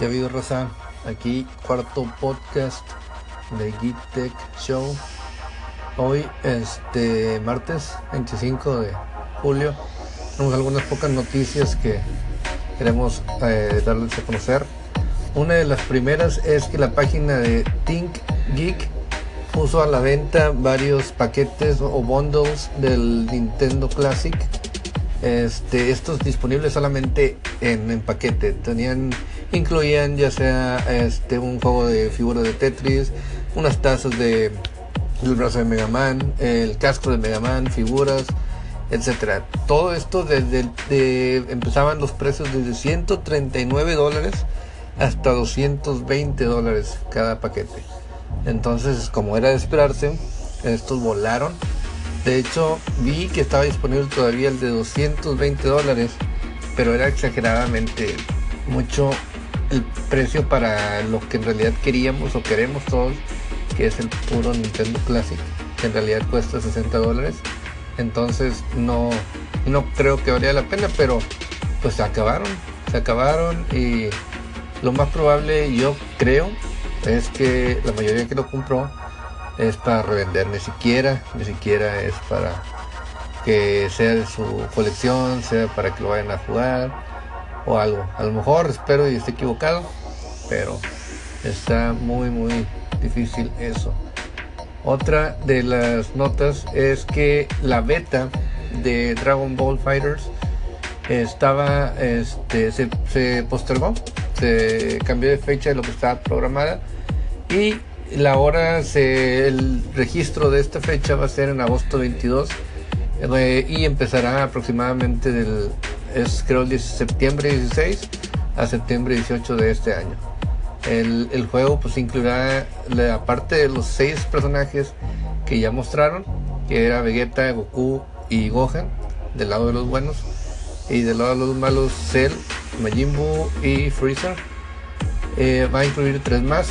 ¿Qué ha habido, Rosa? Aquí, cuarto podcast de Geek Tech Show. Hoy, este martes 25 de julio, tenemos algunas pocas noticias que queremos eh, darles a conocer. Una de las primeras es que la página de Think Geek puso a la venta varios paquetes o bundles del Nintendo Classic. Este, estos disponibles solamente en, en paquete. Tenían incluían ya sea este un juego de figuras de Tetris, unas tazas de del brazo de Mega Man, el casco de Mega Man, figuras, etcétera. Todo esto desde empezaban los precios desde 139 dólares hasta 220 dólares cada paquete. Entonces, como era de esperarse, estos volaron. De hecho, vi que estaba disponible todavía el de 220 dólares, pero era exageradamente mucho el precio para lo que en realidad queríamos o queremos todos, que es el puro Nintendo Classic, que en realidad cuesta 60 dólares. Entonces no, no creo que valía la pena, pero pues se acabaron, se acabaron y lo más probable yo creo es que la mayoría que lo compró es para revender, ni siquiera, ni siquiera es para que sea de su colección, sea para que lo vayan a jugar o algo. A lo mejor espero y esté equivocado, pero está muy muy difícil eso. Otra de las notas es que la beta de Dragon Ball Fighters estaba este, se, postergó, se cambió de fecha de lo que estaba programada y la hora se, el registro de esta fecha va a ser en agosto 22 eh, y empezará aproximadamente del es creo el septiembre 16 a septiembre 18 de este año. El, juego pues incluirá la parte de los seis personajes que ya mostraron, que era Vegeta, Goku y Gohan, del lado de los buenos, y del lado de los malos Cell, Majin y Freezer. Eh, va a incluir tres más.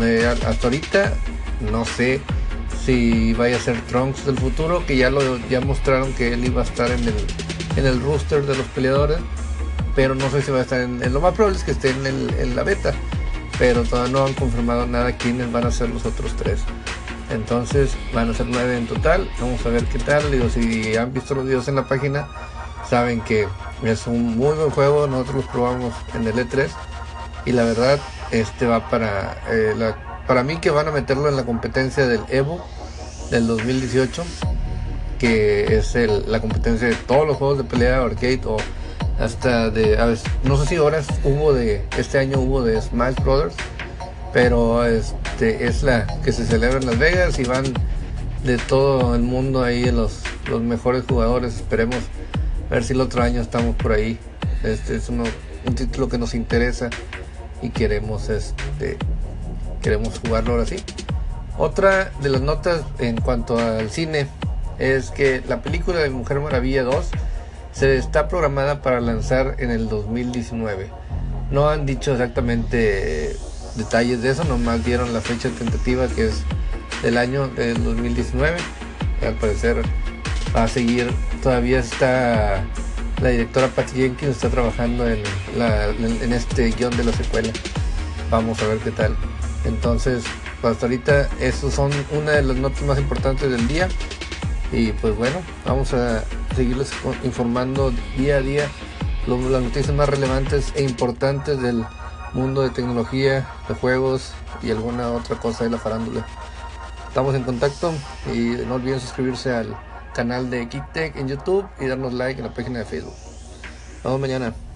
Eh, hasta ahorita no sé si vaya a ser Trunks del futuro, que ya lo ya mostraron que él iba a estar en el en el roster de los peleadores, pero no sé si va a estar en, lo más probable es que esté en, la beta, pero todavía no han confirmado nada quiénes van a ser los otros tres. Entonces van a ser nueve en total, vamos a ver qué tal, digo, si han visto los videos en la página, saben que es un muy buen juego, nosotros los probamos en el E3 y la verdad este va para eh, para mí que van a meterlo en la competencia del Evo del 2018 que es la competencia de todos los juegos de pelea arcade o hasta de, no sé si ahora hubo de, este año hubo de Smash Brothers, pero este es la que se celebra en Las Vegas y van de todo el mundo ahí los, los mejores jugadores, esperemos ver si el otro año estamos por ahí. Este es un título que nos interesa y queremos este queremos jugarlo ahora sí. Otra de las notas en cuanto al cine es que la película de Mujer Maravilla 2 se está programada para lanzar en el 2019. No han dicho exactamente detalles de eso, nomás dieron la fecha tentativa que es del año del 2019. Al parecer va a seguir, todavía está la directora Patty Jenkins está trabajando en, en este guion de la secuela. Vamos a ver qué tal. Entonces, hasta ahorita, esos son una de las notas más importantes del día. Y pues bueno, vamos a seguirles informando día a día las noticias más relevantes e importantes del mundo de tecnología, de juegos y alguna otra cosa de la farándula. Estamos en contacto y no olviden suscribirse al canal de KickTech en YouTube y darnos like en la página de Facebook. Nos vemos mañana.